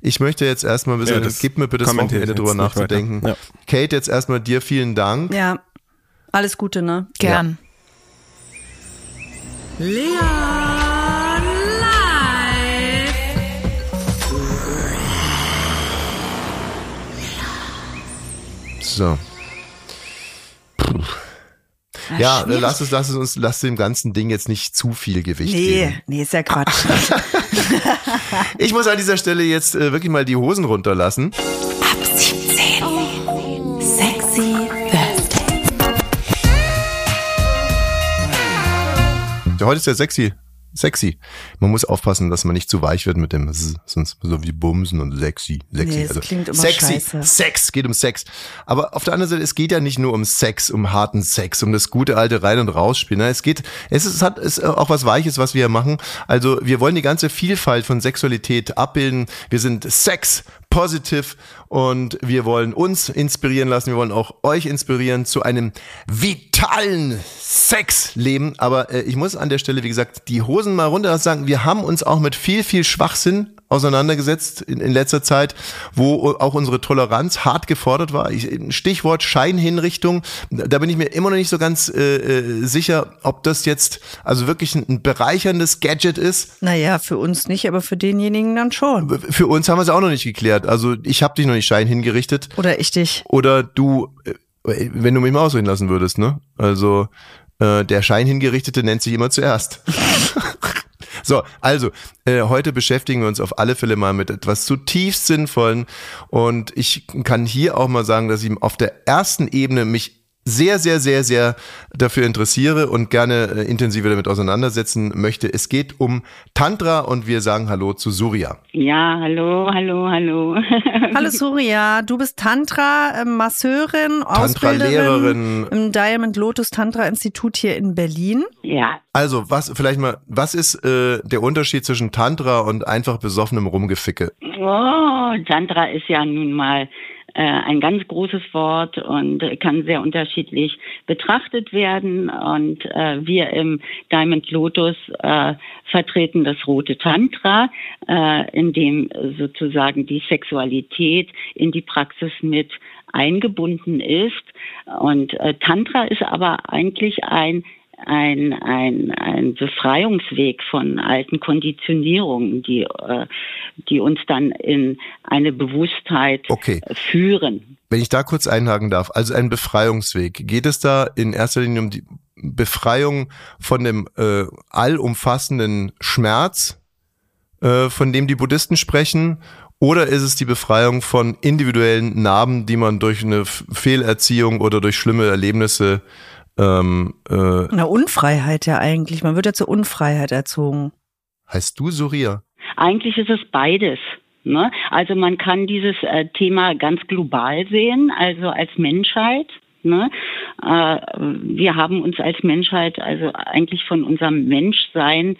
ich möchte jetzt erstmal ein bisschen, Ja, das gib mir bitte das Wochenende drüber nachzudenken. Ja. Kate, jetzt erstmal dir vielen Dank. Ja. Alles Gute, ne? Gern. So. Puh. Ja, schwierig. lass es, lass es uns, lass dem ganzen Ding jetzt nicht zu viel Gewicht Nee, geben. nee, ist ja Quatsch. Ich muss an dieser Stelle jetzt äh, wirklich mal die Hosen runterlassen. Heute ist ja sexy. Sexy. Man muss aufpassen, dass man nicht zu weich wird mit dem S, sonst so wie Bumsen und sexy. Sexy. Nee, es klingt immer sexy. scheiße. Sex, geht um Sex. Aber auf der anderen Seite, es geht ja nicht nur um Sex, um harten Sex, um das gute alte Rein- und Rausspielen. Ne? Es geht, es ist, es hat es ist auch was Weiches, was wir hier machen. Also wir wollen die ganze Vielfalt von Sexualität abbilden. Wir sind Sex positive und wir wollen uns inspirieren lassen. Wir wollen auch euch inspirieren zu einem vitalen Sexleben. Aber äh, ich muss an der Stelle, wie gesagt, die Hosen mal runter sagen. Wir haben uns auch mit viel, viel Schwachsinn auseinandergesetzt in, in letzter Zeit, wo auch unsere Toleranz hart gefordert war. Ich, Stichwort Scheinhinrichtung. Da bin ich mir immer noch nicht so ganz äh, äh, sicher, ob das jetzt also wirklich ein, ein bereicherndes Gadget ist. naja, für uns nicht, aber für denjenigen dann schon. Für uns haben wir es auch noch nicht geklärt. Also ich habe dich noch nicht Schein hingerichtet. Oder ich dich. Oder du, äh, wenn du mich mal ausreden lassen würdest, ne? Also äh, der Scheinhingerichtete nennt sich immer zuerst. So, also, äh, heute beschäftigen wir uns auf alle Fälle mal mit etwas zutiefst Sinnvollen. Und ich kann hier auch mal sagen, dass ich auf der ersten Ebene mich sehr, sehr, sehr, sehr dafür interessiere und gerne äh, intensiver damit auseinandersetzen möchte. Es geht um Tantra und wir sagen Hallo zu Surya. Ja, hallo, hallo, hallo. Hallo Surya, du bist Tantra, ähm, Masseurin, Ausbilderin Tantra-Lehrerin. im Diamond Lotus Tantra Institut hier in Berlin. ja, Also, was, vielleicht mal, was ist äh, der Unterschied zwischen Tantra und einfach besoffenem Rumgeficke? oh, Tantra ist ja nun mal ein ganz großes Wort und kann sehr unterschiedlich betrachtet werden. Und äh, wir im Diamond Lotus äh, vertreten das rote Tantra, äh, in dem sozusagen die Sexualität in die Praxis mit eingebunden ist. Und äh, Tantra ist aber eigentlich ein ein, ein, ein Befreiungsweg von alten Konditionierungen, die, äh, die uns dann in eine Bewusstheit Okay. führen. Wenn ich da kurz einhaken darf, also ein Befreiungsweg. Geht es da in erster Linie um die Befreiung von dem äh, allumfassenden Schmerz, äh, von dem die Buddhisten sprechen? Oder ist es die Befreiung von individuellen Narben, die man durch eine Fehlerziehung oder durch schlimme Erlebnisse ähm, äh, Eine Unfreiheit ja eigentlich. Man wird ja zur Unfreiheit erzogen. heißt du Surya? Eigentlich ist es beides. Ne? Also man kann dieses äh, Thema ganz global sehen, also als Menschheit. Ne? Äh, wir haben uns als Menschheit also eigentlich von unserem Menschsein,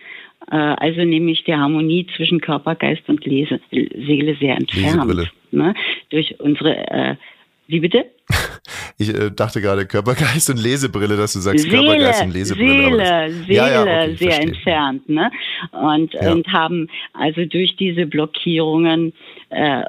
äh, also nämlich der Harmonie zwischen Körper, Geist und Lese, Seele sehr entfernt. Ne? Durch unsere, äh, wie bitte? Ich äh, dachte gerade Körpergeist und Lesebrille, dass du sagst Körpergeist und Lesebrille. Seele, das- Seele Ja, ja, okay, sehr verstehe. entfernt, ne? Und, Ja. und haben also durch diese Blockierungen, äh, äh,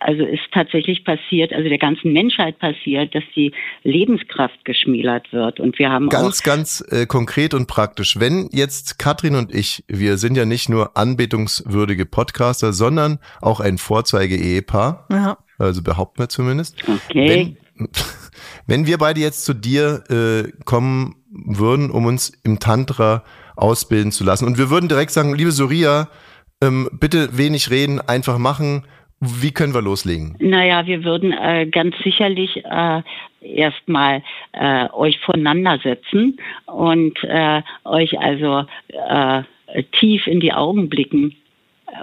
also ist tatsächlich passiert, also der ganzen Menschheit passiert, dass die Lebenskraft geschmälert wird. Und wir haben Ganz, ganz äh, konkret und praktisch. Wenn jetzt Katrin und ich, wir sind ja nicht nur anbetungswürdige Podcaster, sondern auch ein Vorzeige-Ehepaar, Ja. Also behaupten wir zumindest. okay. Wenn, wenn wir beide jetzt zu dir äh, kommen würden, um uns im Tantra ausbilden zu lassen und wir würden direkt sagen, liebe Surya, ähm, bitte wenig reden, einfach machen. Wie können wir loslegen? Naja, wir würden äh, ganz sicherlich äh, erstmal äh, euch voneinander setzen und äh, euch also äh, tief in die Augen blicken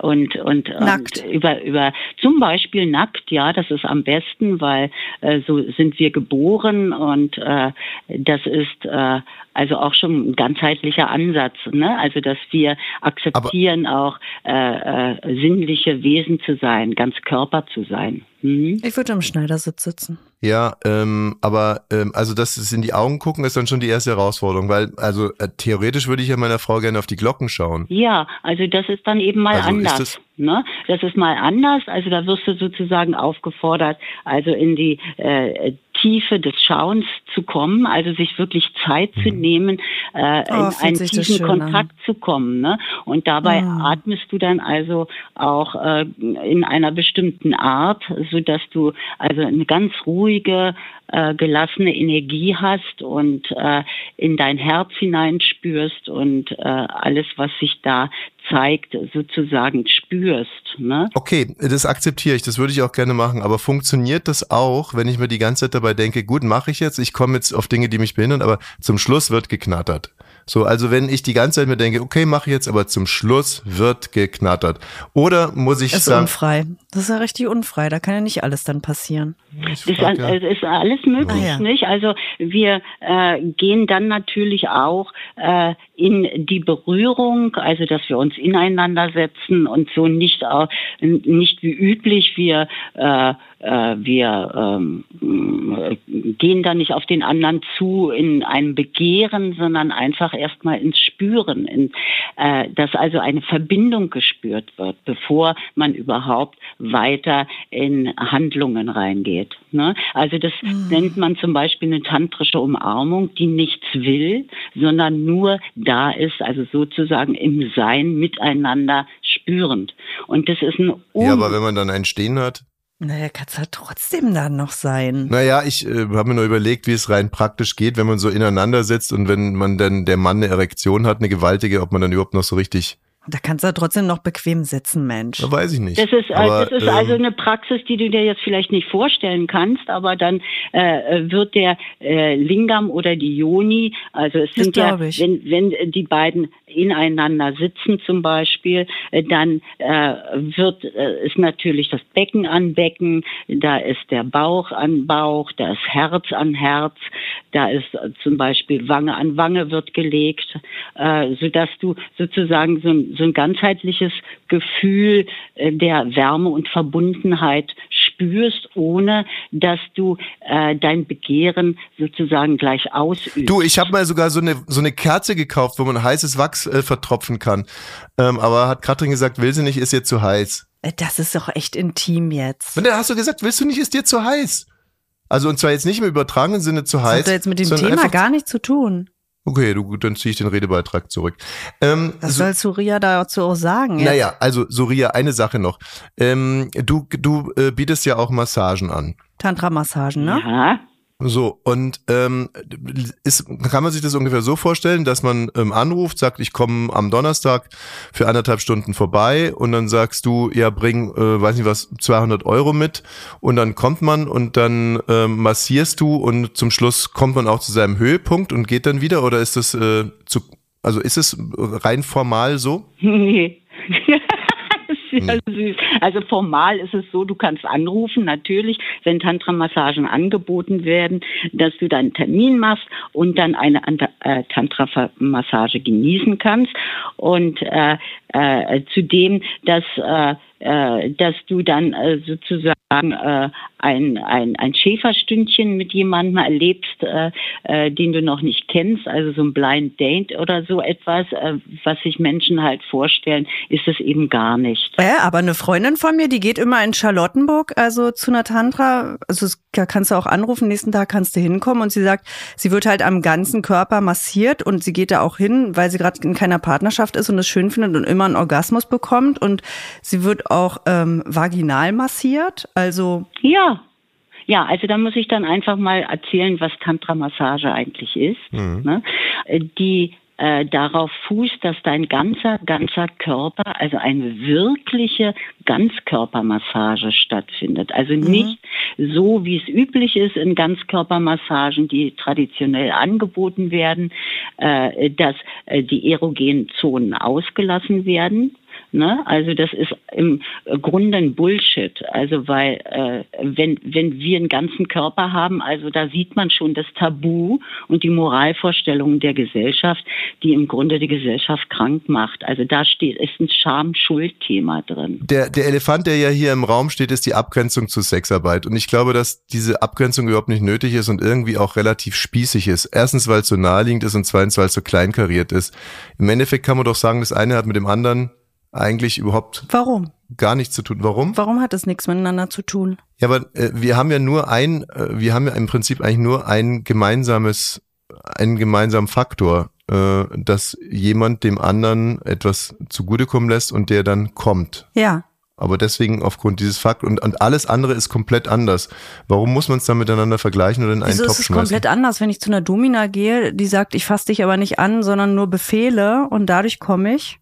und und, und über über zum Beispiel nackt ja das ist am besten weil äh, so sind wir geboren und äh, das ist äh, also auch schon ein ganzheitlicher Ansatz ne also dass wir akzeptieren auch äh, äh, sinnliche Wesen zu sein ganz Körper zu sein mhm. Ich würde im Schneidersitz sitzen. Ja, ähm, aber ähm, also das ist in die Augen gucken ist dann schon die erste Herausforderung, weil also äh, theoretisch würde ich ja meiner Frau gerne auf die Glocken schauen. Ja, also das ist dann eben mal Also ist anders. das- ne? Das ist mal anders. Also da wirst du sozusagen aufgefordert, also in die äh, Tiefe des Schauens zu kommen, also sich wirklich Zeit zu nehmen, äh, Oh, in einen tiefen Kontakt zu kommen. Ne? Und dabei Mm. atmest du dann also auch äh, in einer bestimmten Art, so dass du also eine ganz ruhige, äh, gelassene Energie hast und äh, in dein Herz hineinspürst und äh, alles, was sich da zeigt, sozusagen spürst. Ne? Okay, das akzeptiere ich, das würde ich auch gerne machen, aber funktioniert das auch, wenn ich mir die ganze Zeit dabei denke, gut, mache ich jetzt, ich komme jetzt auf Dinge, die mich behindern, aber zum Schluss wird geknattert. So, also wenn ich die ganze Zeit mir denke, okay, mache ich jetzt, aber zum Schluss wird geknattert. Oder muss ich ist sagen, unfrei. Das ist ja richtig unfrei. Da kann ja nicht alles dann passieren. ich Ist, ja. es ist alles möglich, Ah, ja. nicht? Also wir äh, gehen dann natürlich auch äh, in die Berührung, also dass wir uns ineinander setzen und so nicht nicht wie üblich wir äh, äh, wir ähm, äh, gehen dann nicht auf den anderen zu in einem Begehren, sondern einfach erstmal ins Spüren, in, äh, dass also eine Verbindung gespürt wird, bevor man überhaupt weiter in Handlungen reingeht. Ne? Also das nennt man zum Beispiel eine tantrische Umarmung, die nichts will, sondern nur da ist, also sozusagen im Sein miteinander spürend. Und das ist ein ja, aber wenn man dann einen Stehen hat, Naja, kann es halt trotzdem dann noch sein. Naja, ich äh, habe mir nur überlegt, wie es rein praktisch geht, wenn man so ineinander sitzt und wenn man dann der Mann eine Erektion hat, eine gewaltige, ob man dann überhaupt noch so richtig, Da kannst du ja trotzdem noch bequem sitzen, Mensch. da weiß ich nicht. Das ist, äh, Aber, das ist ähm, also eine Praxis, die du dir jetzt vielleicht nicht vorstellen kannst, aber dann äh, wird der äh, Lingam oder die Yoni, also es sind ja, wenn, wenn die beiden ineinander sitzen zum Beispiel, äh, dann äh, wird äh, ist natürlich das Becken an Becken, da ist der Bauch an Bauch, da ist Herz an Herz, da ist äh, zum Beispiel Wange an Wange wird gelegt, äh, sodass du sozusagen so ein, so ein ganzheitliches Gefühl äh, der Wärme und Verbundenheit spürst, ohne dass du äh, dein Begehren sozusagen gleich ausübst. Du, ich habe mal sogar so eine so eine Kerze gekauft, wo man heißes Wachs äh, vertropfen kann. Ähm, aber hat Katrin gesagt, will sie nicht, ist ihr zu heiß. Äh, Das ist doch echt intim jetzt. Und dann hast du gesagt, willst du nicht, ist dir zu heiß. Also und zwar jetzt nicht im übertragenen Sinne zu Das heiß. hat ja jetzt mit dem Thema gar nichts zu tun. Okay, du, dann ziehe ich den Redebeitrag zurück. Ähm, Was so- soll Surya dazu auch sagen? jetzt? Naja, also Soria, eine Sache noch. Ähm, du du äh, bietest ja auch Massagen an. Tantra-Massagen, ne? Ja, So, und ähm, ist, kann man sich das ungefähr so vorstellen, dass man ähm, anruft, sagt, ich komme am Donnerstag für anderthalb Stunden vorbei und dann sagst du, ja, bring, äh, weiß nicht was, 200 Euro mit und dann kommt man und dann ähm, massierst du und zum Schluss kommt man auch zu seinem Höhepunkt und geht dann wieder oder ist das äh, zu, also ist es rein formal so? Nee. sehr süß. Also formal ist es so, du kannst anrufen, natürlich, wenn Tantra-Massagen angeboten werden, dass du deinen Termin machst und dann eine äh, Tantra-Massage genießen kannst. Und äh, äh, zudem, dass äh, äh, dass du dann äh, sozusagen äh, ein, ein, ein Schäferstündchen mit jemandem erlebst, äh, äh, den du noch nicht kennst, also so ein Blind Date oder so etwas, äh, was sich Menschen halt vorstellen, ist es eben gar nicht. Ja, aber eine Freundin von mir, die geht immer in Charlottenburg, also zu einer Tantra, also da kannst du auch anrufen, nächsten Tag kannst du hinkommen. Und sie sagt, sie wird halt am ganzen Körper massiert und sie geht da auch hin, weil sie gerade in keiner Partnerschaft ist und es schön findet und immer einen Orgasmus bekommt. Und sie wird auch ähm, vaginal massiert, also ja, ja, also da muss ich dann einfach mal erzählen, was Tantra-Massage eigentlich ist. Mhm. Ne? Die äh, darauf fußt, dass dein ganzer, ganzer Körper, also eine wirkliche Ganzkörpermassage stattfindet. Also mhm. nicht so, wie es üblich ist in Ganzkörpermassagen, die traditionell angeboten werden, äh, dass äh, die erogenen Zonen ausgelassen werden, Ne? Also das ist im Grunde ein Bullshit. Also weil äh, wenn, wenn wir einen ganzen Körper haben, also da sieht man schon das Tabu und die Moralvorstellungen der Gesellschaft, die im Grunde die Gesellschaft krank macht. Also da steht, ist ein Scham-Schuld-Thema drin. Der, der Elefant, der ja hier im Raum steht, ist die Abgrenzung zu Sexarbeit. Und ich glaube, dass diese Abgrenzung überhaupt nicht nötig ist und irgendwie auch relativ spießig ist. Erstens, weil es so naheliegend ist und zweitens, weil es so kleinkariert ist. Im Endeffekt kann man doch sagen, das eine hat mit dem anderen eigentlich überhaupt Warum? gar nichts zu tun. Warum? Warum hat es nichts miteinander zu tun? Ja, aber äh, wir haben ja nur ein, äh, wir haben ja im Prinzip eigentlich nur ein gemeinsames, einen gemeinsamen Faktor, äh, dass jemand dem anderen etwas zugutekommen lässt und der dann kommt. Ja. Aber deswegen aufgrund dieses Fakt und, und alles andere ist komplett anders. Warum muss man es dann miteinander vergleichen oder in einen Wieso Topf ist es schmeißen? komplett anders, wenn ich zu einer Domina gehe, die sagt, ich fasse dich aber nicht an, sondern nur Befehle und dadurch komme ich?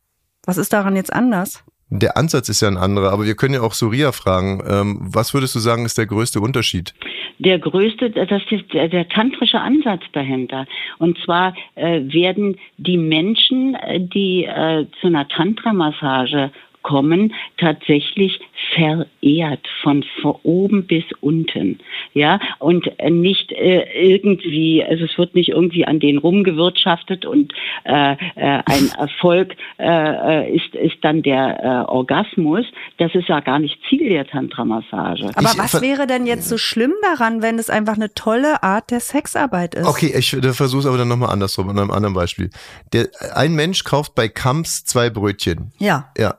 Was ist daran jetzt anders? Der Ansatz ist ja ein anderer, aber wir können ja auch Surya fragen. Ähm, was würdest du sagen, ist der größte Unterschied? Der größte, das ist der, der tantrische Ansatz dahinter. Und zwar äh, werden die Menschen, äh, die äh, zu einer Tantra-Massage kommen, tatsächlich verehrt von oben bis unten, ja, und nicht äh, irgendwie, also es wird nicht irgendwie an denen rumgewirtschaftet und äh, äh, ein Erfolg äh, äh, ist ist dann der äh, Orgasmus. Das ist ja gar nicht Ziel der Tantra-Massage. Aber ich, was wäre denn jetzt so schlimm daran, wenn es einfach eine tolle Art der Sexarbeit ist? Okay, ich versuche es aber dann nochmal andersrum, an einem anderen Beispiel. Der, ein Mensch kauft bei Kamps zwei Brötchen. Ja. Ja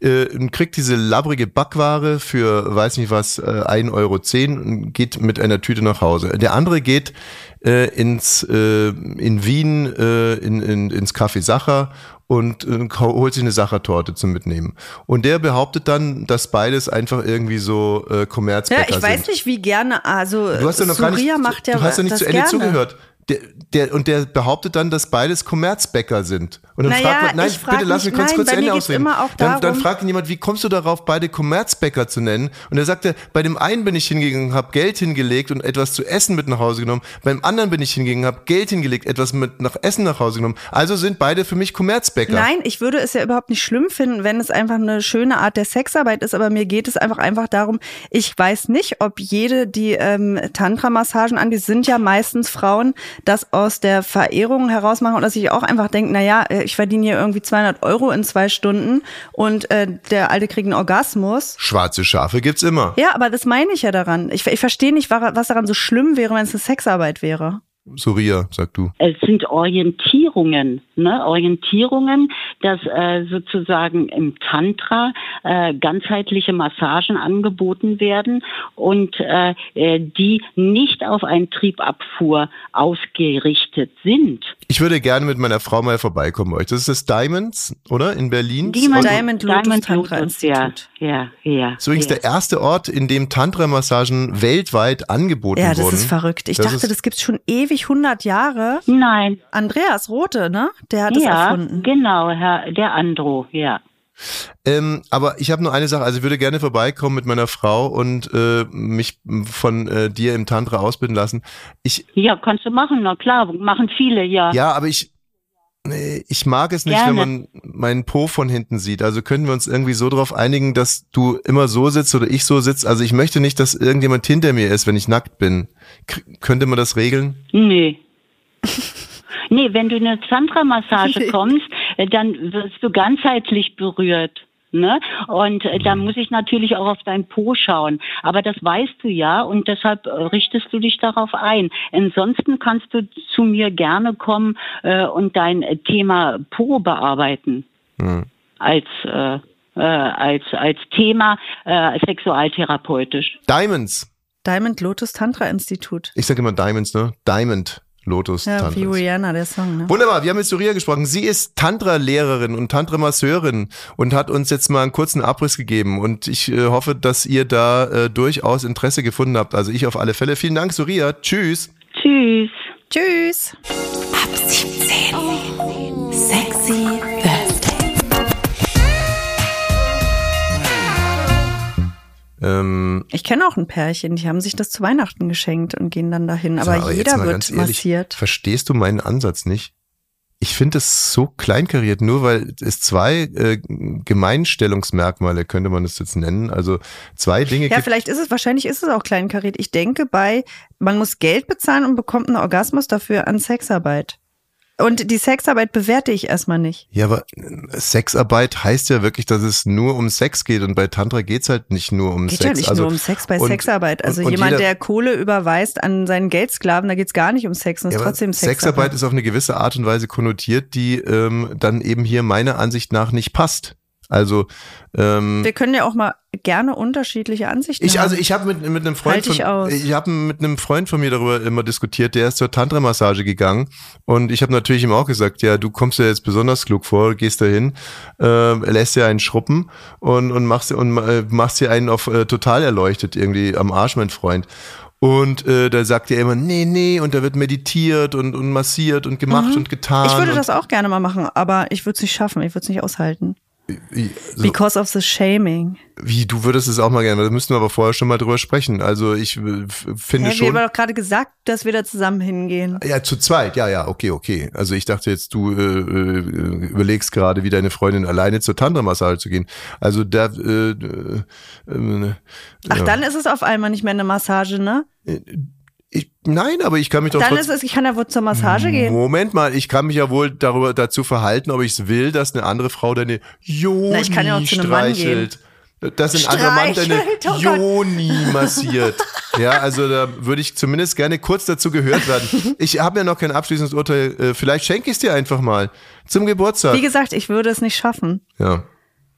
äh, kriegt diese labbrige Backware für, weiß nicht was, äh, 1,10 Euro und geht mit einer Tüte nach Hause. Der andere geht äh, ins, äh, in Wien äh, in, in, ins Café Sacher und äh, holt sich eine Sachertorte zum Mitnehmen. Und der behauptet dann, dass beides einfach irgendwie so äh, Kommerzbäcker sind. Ja, ich weiß sind. nicht, wie gerne, also du hast ja noch gar nicht, macht ja du hast ja nicht zu Ende gerne. zugehört. Der, der, und der behauptet dann, dass beides Kommerzbäcker sind. Und dann naja, fragt man, nein, frag bitte lass mich kurz, nein, kurz Ende ausreden. Dann, dann fragt ihn jemand, wie kommst du darauf, beide Kommerzbäcker zu nennen? Und er sagte, bei dem einen bin ich hingegangen, habe Geld hingelegt und etwas zu essen mit nach Hause genommen. Beim anderen bin ich hingegangen, habe Geld hingelegt, etwas mit nach Essen nach Hause genommen. Also sind beide für mich Kommerzbäcker. Nein, ich würde es ja überhaupt nicht schlimm finden, wenn es einfach eine schöne Art der Sexarbeit ist, aber mir geht es einfach einfach darum, ich weiß nicht, ob jede, die ähm, Tantra-Massagen an, die sind ja meistens Frauen, das aus der Verehrung heraus machen und dass ich auch einfach denke, naja, ich verdiene hier irgendwie 200 Euro in zwei Stunden und äh, der Alte kriegt einen Orgasmus. Schwarze Schafe gibt's immer. Ja, aber das meine ich ja daran. Ich, ich verstehe nicht, wa- was daran so schlimm wäre, wenn es eine Sexarbeit wäre. Surya, sag du. Es sind Orientierungen, ne? Orientierungen, dass äh, sozusagen im Tantra äh, ganzheitliche Massagen angeboten werden und äh, äh, die nicht auf einen Triebabfuhr ausgerichtet sind. Ich würde gerne mit meiner Frau mal vorbeikommen bei euch. Das ist das Diamonds, oder? In Berlin? Diamond, Diamond Lotus Diamond Tantra Lotus, ja, Institut. ja, ja. Das ist übrigens ja. der erste Ort, in dem Tantra-Massagen weltweit angeboten Ja, das wurden. ist verrückt. Ich Das dachte, ist- das gibt's schon ewig 100 Jahre. Nein, Andreas Rote, ne? Der hat es ja, erfunden. genau, Herr, der Andro, ja. Ähm, aber ich habe nur eine Sache, also ich würde gerne vorbeikommen mit meiner Frau und äh, mich von äh, dir im Tantra ausbilden lassen. Ich, Ja, kannst du machen, na klar, machen viele, ja. ja, aber ich, nee, ich mag es nicht, Gerne. wenn man meinen Po von hinten sieht. Also können wir uns irgendwie so darauf einigen, dass du immer so sitzt oder ich so sitze. Also ich möchte nicht, dass irgendjemand hinter mir ist, wenn ich nackt bin. K könnte man das regeln? Nee. nee, wenn du in eine Tantra-Massage kommst, äh, dann wirst du ganzheitlich berührt. Ne? Und äh, da muss ich natürlich auch auf dein Po schauen. Aber das weißt du ja und deshalb äh, richtest du dich darauf ein. Ansonsten kannst du zu mir gerne kommen äh, und dein äh, Thema Po bearbeiten. Hm. Als, äh, äh, als, als Thema äh, sexualtherapeutisch. Diamonds. Diamond Lotus Tantra Institut. Ich sage immer Diamonds, ne? Diamond Lotus Ja, Tantra. wie Rihanna, der Song, ne? Wunderbar, wir haben mit Surya gesprochen. Sie ist Tantra-Lehrerin und Tantra-Masseurin und hat uns jetzt mal einen kurzen Abriss gegeben. Und ich äh, hoffe, dass ihr da äh, durchaus Interesse gefunden habt. Also ich auf alle Fälle. Vielen Dank, Surya. Tschüss. Tschüss. Tschüss. Ab 17. Sexy Ähm, Ich kenne auch ein Pärchen, die haben sich das zu Weihnachten geschenkt und gehen dann dahin. Aber, jetzt jeder wird ehrlich, massiert. Verstehst du meinen Ansatz nicht? Ich finde es so kleinkariert, nur weil es zwei äh, Gemeinstellungsmerkmale, könnte man es jetzt nennen. Also zwei Dinge Ja, vielleicht ist es, wahrscheinlich ist es auch kleinkariert. Ich denke bei, man muss Geld bezahlen und bekommt einen Orgasmus dafür an Sexarbeit. Und die Sexarbeit bewerte ich erstmal nicht. Ja, aber Sexarbeit heißt ja wirklich, dass es nur um Sex geht und bei Tantra geht's halt nicht nur um Geht Sex. ja nicht also, nur um Sex bei und- Sexarbeit. Also und- und jemand, der Kohle überweist an seinen Geldsklaven, da geht's gar nicht um Sex, und Ja, ist trotzdem Sexarbeit Sexarbeit. ist auf eine gewisse Art und Weise konnotiert, die ähm, dann eben hier meiner Ansicht nach nicht passt. Also ähm, Wir können ja auch mal gerne unterschiedliche Ansichten ich haben. also ich habe mit mit einem Freund Halt dich von ich habe mit einem Freund von mir darüber immer diskutiert, der ist zur Tantra Massage gegangen und ich habe natürlich ihm auch gesagt, ja, du kommst ja jetzt besonders klug vor, gehst dahin, äh, lässt dir einen schruppen und und machst und äh, machst dir einen auf äh, total erleuchtet irgendwie am Arsch, mein Freund. Und äh, da sagt er immer, nee, nee, und da wird meditiert und, und massiert und gemacht und getan. Mhm. ich würde das auch gerne mal machen, aber ich würde es nicht schaffen, ich würde es nicht aushalten. So, Because of the shaming. wie, du würdest es auch mal gerne, da müssten wir aber vorher schon mal drüber sprechen. Also ich äh, finde Ja, wir schon. haben doch gerade gesagt, dass wir da zusammen hingehen. Ja, zu zweit, ja, ja, okay, okay. Also ich dachte jetzt, du äh, äh, überlegst gerade, wie deine Freundin alleine zur Tantra-Massage zu gehen. Also da, äh, äh, äh, Ach, ja. dann ist es auf einmal nicht mehr eine Massage, ne? Nein, aber ich kann mich doch Dann ist es, ich kann ja wohl zur Massage gehen. Moment mal, ich kann mich ja wohl darüber dazu verhalten, ob ich es will, dass eine andere Frau deine Joni Na, ich kann ja auch zu einem Mann streichelt. Dass ein anderer Mann deine oh. Joni massiert. Ja, also da würde ich zumindest gerne kurz dazu gehört werden. Ich habe ja noch kein abschließendes Urteil. Äh, Vielleicht schenke ich es dir einfach mal zum Geburtstag. Wie gesagt, ich würde es nicht schaffen. Ja.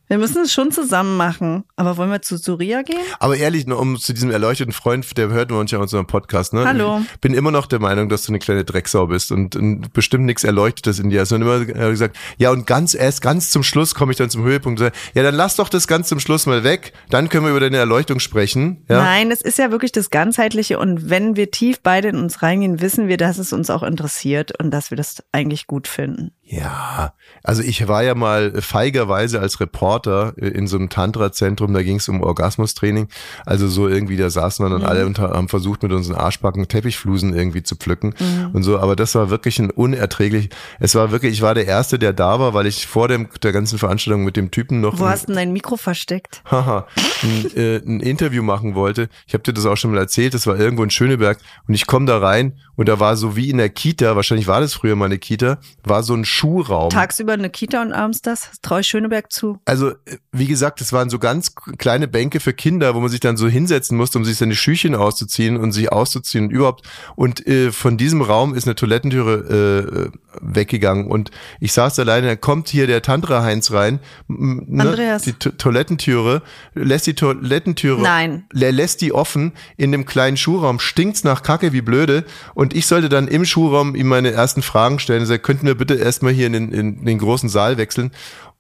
Wir müssen es schon zusammen machen. Aber wollen wir zu Surya gehen? Aber ehrlich, nur um zu diesem erleuchteten Freund, der hört uns ja in unserem Podcast, ne? Hallo. Ich bin immer noch der Meinung, dass du eine kleine Drecksau bist und, und bestimmt nichts Erleuchtetes in dir. Und immer äh, gesagt, ja, und ganz erst ganz zum Schluss komme ich dann zum Höhepunkt und sage, ja, dann lass doch das ganz zum Schluss mal weg, dann können wir über deine Erleuchtung sprechen. Ja? Nein, es ist ja wirklich das Ganzheitliche. Und wenn wir tief beide in uns reingehen, wissen wir, dass es uns auch interessiert und dass wir das eigentlich gut finden. Ja, also ich war ja mal feigerweise als Reporter äh, in so einem Tantra-Zentrum, da ging es um Orgasmustraining. Also so irgendwie, da saßen wir dann alle und haben versucht, mit unseren Arschbacken Teppichflusen irgendwie zu pflücken und so. Aber das war wirklich ein unerträglich. Es war wirklich, ich war der Erste, der da war, weil ich vor dem, der ganzen Veranstaltung mit dem Typen noch Wo ein- hast du denn dein Mikro versteckt? haha, ein, äh, ein Interview machen wollte. Ich habe dir das auch schon mal erzählt, das war irgendwo in Schöneberg und ich komme da rein und da war so wie in der Kita, wahrscheinlich war das früher mal eine Kita, war so ein Schuhraum. Tagsüber eine Kita und abends das. Ich Schöneberg zu. Also, äh, wie gesagt, es waren so ganz kleine Bänke für Kinder, wo man sich dann so hinsetzen musste, um sich seine Schüchen auszuziehen und sich auszuziehen und überhaupt. Und äh, von diesem Raum ist eine Toilettentüre äh, weggegangen und ich saß alleine, da kommt hier der Tantra-Heinz rein, ne, Andreas. die To- Toilettentüre, lässt die Toilettentüre, Nein. lässt die offen in dem kleinen Schuhraum, stinkt's nach Kacke wie blöde und ich sollte dann im Schuhraum ihm meine ersten Fragen stellen. Er sagt, könnten wir bitte erstmal hier in den, in den großen Saal wechseln?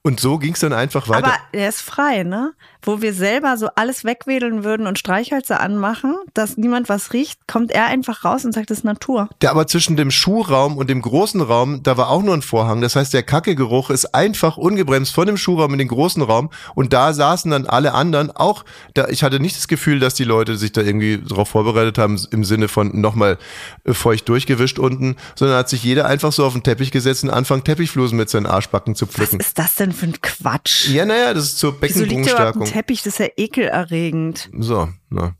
Und so ging's dann einfach weiter. Aber er ist frei, ne? Wo wir selber so alles wegwedeln würden und Streichhölzer anmachen, dass niemand was riecht, kommt er einfach raus und sagt, das ist Natur. Der aber zwischen dem Schuhraum und dem großen Raum, da war auch nur ein Vorhang. Das heißt, der Kackegeruch ist einfach ungebremst von dem Schuhraum in den großen Raum. Und da saßen dann alle anderen auch. Da, ich hatte nicht das Gefühl, dass die Leute sich da irgendwie darauf vorbereitet haben, im Sinne von nochmal äh, feucht durchgewischt unten, sondern hat sich jeder einfach so auf den Teppich gesetzt und anfangen, Teppichflusen mit seinen Arschbacken zu Was pflücken. ist das denn für ein Quatsch? Ja, naja, das ist zur Wieso Teppich? Das ist ja ekelerregend. So, na.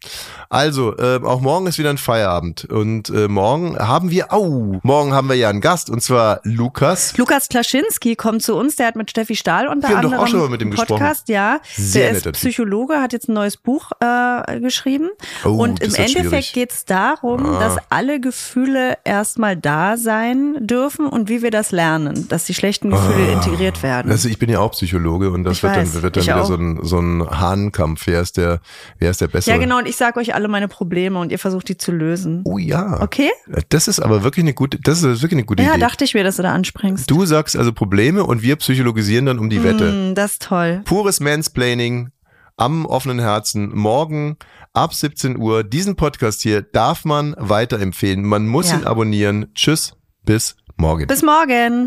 Also, äh, auch morgen ist wieder ein Feierabend. Und äh, morgen haben wir, au, morgen haben wir ja einen Gast, und zwar Lukas. Lukas Klaschinski kommt zu uns, der hat mit Steffi Stahl unter Wir haben doch anderem auch schon mal mit ihm einen Podcast, ja. Sehr der ist. Psychologe, hat jetzt ein neues Buch äh, geschrieben. Oh, und im Endeffekt geht es darum, Ah. dass alle Gefühle erstmal da sein dürfen und wie wir das lernen, dass die schlechten Gefühle integriert werden. Also ich bin ja auch Psychologe und das Ich wird weiß, dann, wird dann wieder auch. so ein, so ein Hahnkampf. Wer ist der, wer ist der Bessere? ja, genau, und ich sage euch alle meine Probleme und ihr versucht die zu lösen. Oh ja. Okay? Das ist aber wirklich eine gute, das ist wirklich eine gute Ja, Idee. dachte ich mir, dass du da anspringst. Du sagst also Probleme und wir psychologisieren dann um die Wette. Hm, das ist toll. Pures Mansplaining am offenen Herzen. Morgen ab 17 Uhr. Diesen Podcast hier darf man weiterempfehlen. Man muss Ja. ihn abonnieren. Tschüss, bis morgen. Bis morgen.